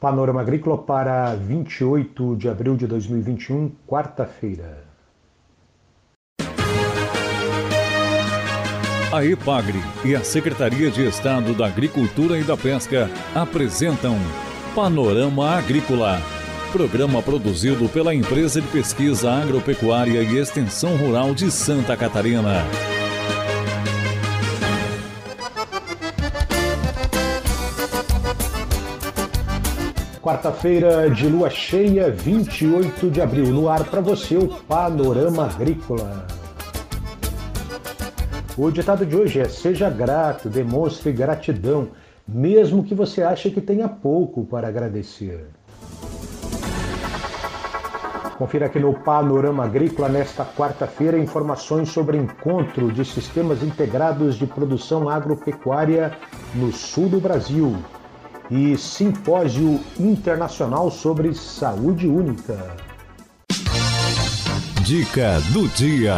Panorama Agrícola para 28 de abril de 2021, quarta-feira. A EPAGRE e a Secretaria de Estado da Agricultura e da Pesca apresentam Panorama Agrícola, programa produzido pela Empresa de Pesquisa Agropecuária e Extensão Rural de Santa Catarina. Quarta-feira de lua cheia, 28 de abril. No ar para você o Panorama Agrícola. O ditado de hoje é: seja grato, demonstre gratidão, mesmo que você ache que tenha pouco para agradecer. Confira aqui no Panorama Agrícola nesta quarta-feira informações sobre encontro de sistemas integrados de produção agropecuária no sul do Brasil e Simpósio Internacional sobre Saúde Única. Dica do dia: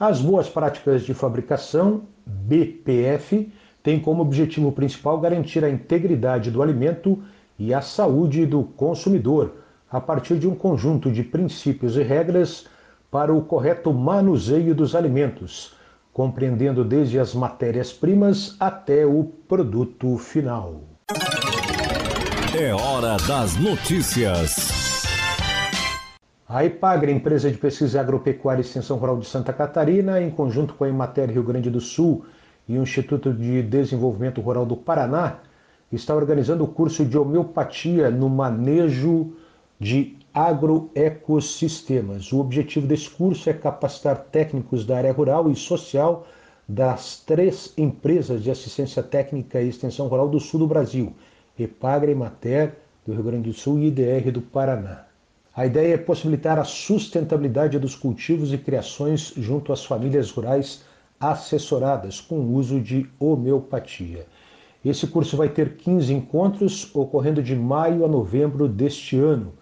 As boas práticas de fabricação, BPF, têm como objetivo principal garantir a integridade do alimento e a saúde do consumidor, a partir de um conjunto de princípios e regras para o correto manuseio dos alimentos compreendendo desde as matérias-primas até o produto final. É hora das notícias. A IPAGRE, empresa de pesquisa agropecuária e extensão rural de Santa Catarina, em conjunto com a Emater Rio Grande do Sul e o Instituto de Desenvolvimento Rural do Paraná, está organizando o curso de homeopatia no manejo de agroecossistemas. O objetivo desse curso é capacitar técnicos da área rural e social das três empresas de assistência técnica e extensão rural do sul do Brasil, Epagre, Mater do Rio Grande do Sul e IDR do Paraná. A ideia é possibilitar a sustentabilidade dos cultivos e criações junto às famílias rurais assessoradas com o uso de homeopatia. Esse curso vai ter 15 encontros ocorrendo de maio a novembro deste ano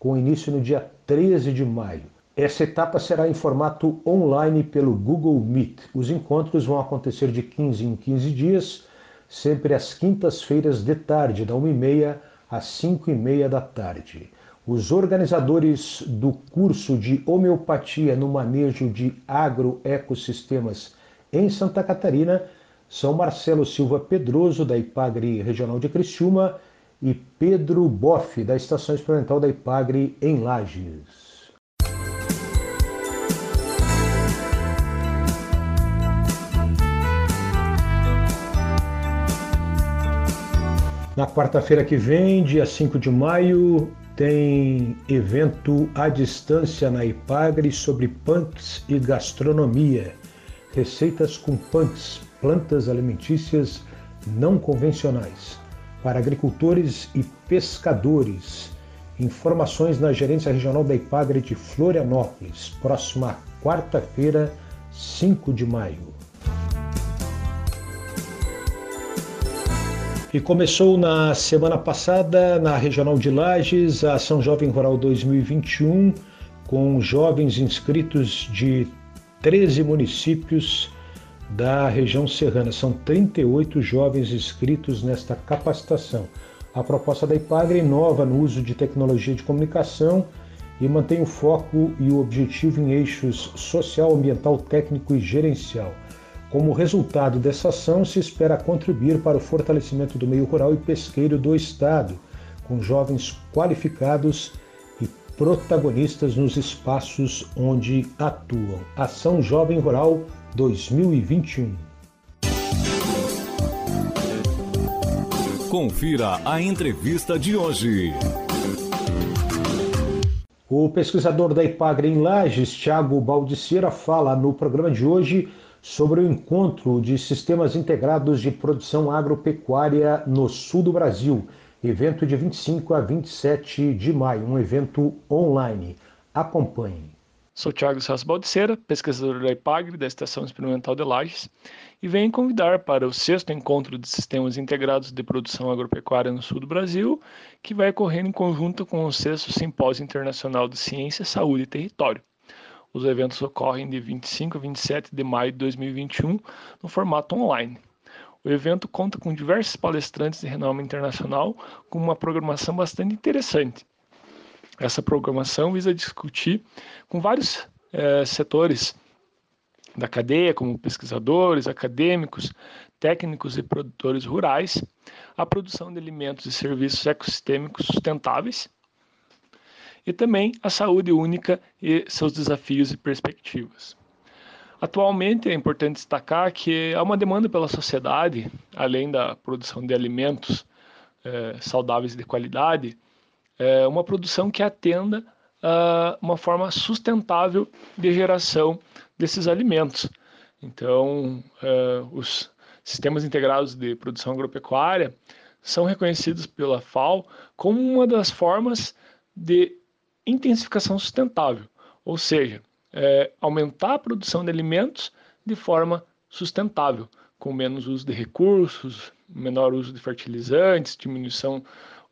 com início no dia 13 de maio. Essa etapa será em formato online pelo Google Meet. Os encontros vão acontecer de 15 em 15 dias, sempre às quintas-feiras de tarde, da 1h30 às 5h30 da tarde. Os organizadores do curso de homeopatia no manejo de agroecossistemas em Santa Catarina são Marcelo Silva Pedroso, da IPAGRE Regional de Criciúma, e Pedro Boff, da Estação Experimental da Ipagre, em Lages. Na quarta-feira que vem, dia 5 de maio, tem evento à distância na Ipagre sobre punks e gastronomia. Receitas com punks, plantas alimentícias não convencionais para agricultores e pescadores. Informações na Gerência Regional da Ipagre de Florianópolis, próxima quarta-feira, 5 de maio. E começou na semana passada, na Regional de Lages, a Ação Jovem Rural 2021, com jovens inscritos de 13 municípios da região serrana. São 38 jovens inscritos nesta capacitação. A proposta da IPAGRE inova no uso de tecnologia de comunicação e mantém o foco e o objetivo em eixos social, ambiental, técnico e gerencial. Como resultado dessa ação, se espera contribuir para o fortalecimento do meio rural e pesqueiro do Estado, com jovens qualificados e protagonistas nos espaços onde atuam. Ação Jovem Rural 2021. Confira a entrevista de hoje. O pesquisador da Ipagre em Lages, Thiago Baldiceira, fala no programa de hoje sobre o encontro de sistemas integrados de produção agropecuária no sul do Brasil, evento de 25 a 27 de maio, um evento online. Acompanhe. Sou Thiago Celso Baldiceira, pesquisador da IPAGRE, da Estação Experimental de Lages, e venho convidar para o sexto encontro de sistemas integrados de produção agropecuária no sul do Brasil, que vai ocorrer em conjunto com o sexto Simpósio Internacional de Ciência, Saúde e Território. Os eventos ocorrem de 25 a 27 de maio de 2021 no formato online. O evento conta com diversos palestrantes de renome internacional, com uma programação bastante interessante. Essa programação visa discutir com vários é, setores da cadeia, como pesquisadores, acadêmicos, técnicos e produtores rurais, a produção de alimentos e serviços ecossistêmicos sustentáveis e também a saúde única e seus desafios e perspectivas. Atualmente é importante destacar que há uma demanda pela sociedade, além da produção de alimentos é, saudáveis de qualidade, é, uma produção que atenda a uma forma sustentável de geração desses alimentos. Então, é, os sistemas integrados de produção agropecuária são reconhecidos pela FAO como uma das formas de intensificação sustentável, ou seja, é, aumentar a produção de alimentos de forma sustentável, com menos uso de recursos, menor uso de fertilizantes, diminuição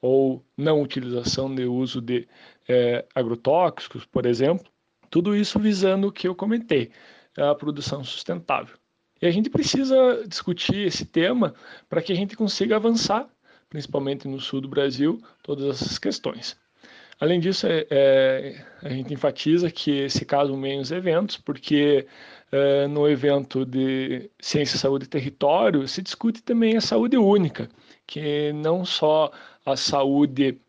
ou não utilização de uso de é, agrotóxicos, por exemplo. Tudo isso visando o que eu comentei, a produção sustentável. E a gente precisa discutir esse tema para que a gente consiga avançar, principalmente no sul do Brasil, todas essas questões. Além disso, é, é, a gente enfatiza que se casam menos eventos, porque é, no evento de Ciência, Saúde e Território se discute também a saúde única, que não só a saúde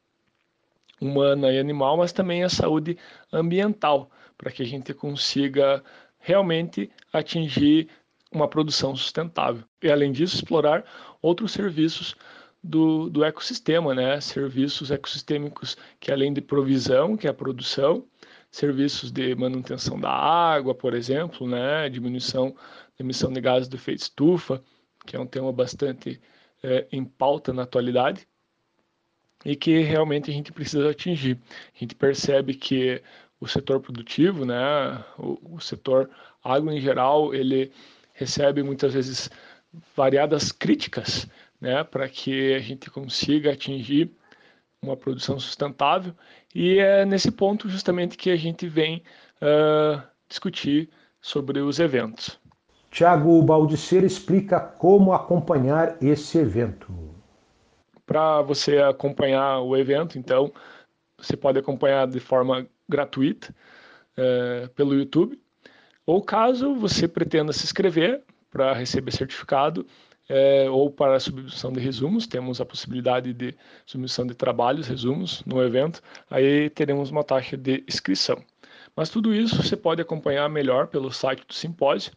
humana e animal, mas também a saúde ambiental, para que a gente consiga realmente atingir uma produção sustentável. E além disso, explorar outros serviços do, do ecossistema, né? Serviços ecossistêmicos que além de provisão, que é a produção, serviços de manutenção da água, por exemplo, né? Diminuição da emissão de gases do efeito estufa, que é um tema bastante é, em pauta na atualidade e que realmente a gente precisa atingir. A gente percebe que o setor produtivo, né, o, o setor agro em geral, ele recebe muitas vezes variadas críticas né, para que a gente consiga atingir uma produção sustentável. E é nesse ponto justamente que a gente vem uh, discutir sobre os eventos. Tiago Baldiceira explica como acompanhar esse evento. Para você acompanhar o evento, então, você pode acompanhar de forma gratuita uh, pelo YouTube. Ou caso você pretenda se inscrever para receber certificado, é, ou para a submissão de resumos, temos a possibilidade de submissão de trabalhos, resumos no evento, aí teremos uma taxa de inscrição. Mas tudo isso você pode acompanhar melhor pelo site do simpósio,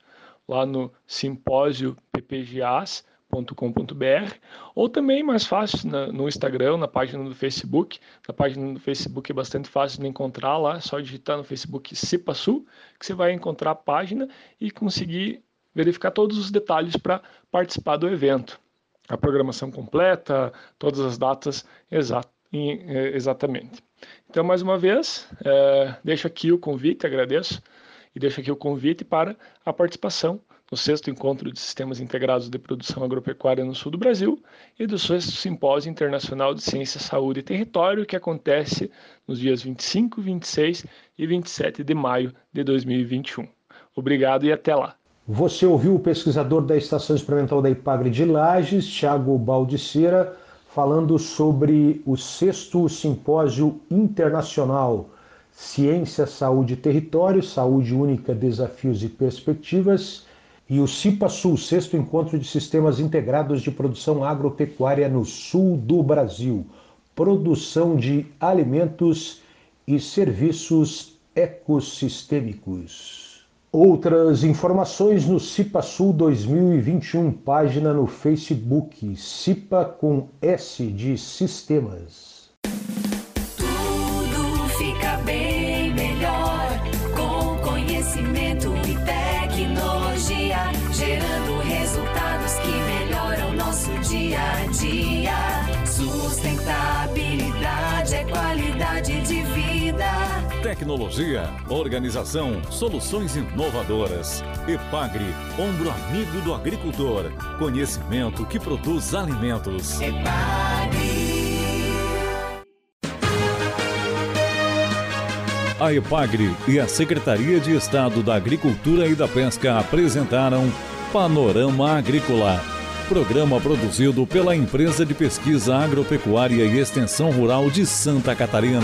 lá no simpósio.ppgas.com.br, ou também mais fácil na, no Instagram, na página do Facebook. Na página do Facebook é bastante fácil de encontrar lá, é só digitar no Facebook Cipasul, que você vai encontrar a página e conseguir verificar todos os detalhes para participar do evento. A programação completa, todas as datas é, exatamente. Então, mais uma vez, é, deixo aqui o convite, agradeço, e deixo aqui o convite para a participação no sexto encontro de sistemas integrados de produção agropecuária no sul do Brasil e do sexto simpósio internacional de ciência, saúde e território que acontece nos dias 25, 26 e 27 de maio de 2021. Obrigado e até lá. Você ouviu o pesquisador da Estação Experimental da Ipagre de Lages, Tiago Baldiceira, falando sobre o sexto simpósio internacional Ciência, Saúde e Território, Saúde Única, Desafios e Perspectivas, e o CIPA-Sul, sexto encontro de sistemas integrados de produção agropecuária no sul do Brasil, produção de alimentos e serviços ecossistêmicos. Outras informações no CIPA Sul 2021, página no Facebook, CIPA com S de Sistemas. Tudo fica bem melhor com conhecimento e tecnologia, gerando resultados que melhoram nosso dia a dia. Sustentabilidade é qualidade de vida. Tecnologia, organização, soluções inovadoras. Epagre, ombro amigo do agricultor. Conhecimento que produz alimentos. Epagre. A Epagre e a Secretaria de Estado da Agricultura e da Pesca apresentaram Panorama Agrícola Programa produzido pela Empresa de Pesquisa Agropecuária e Extensão Rural de Santa Catarina.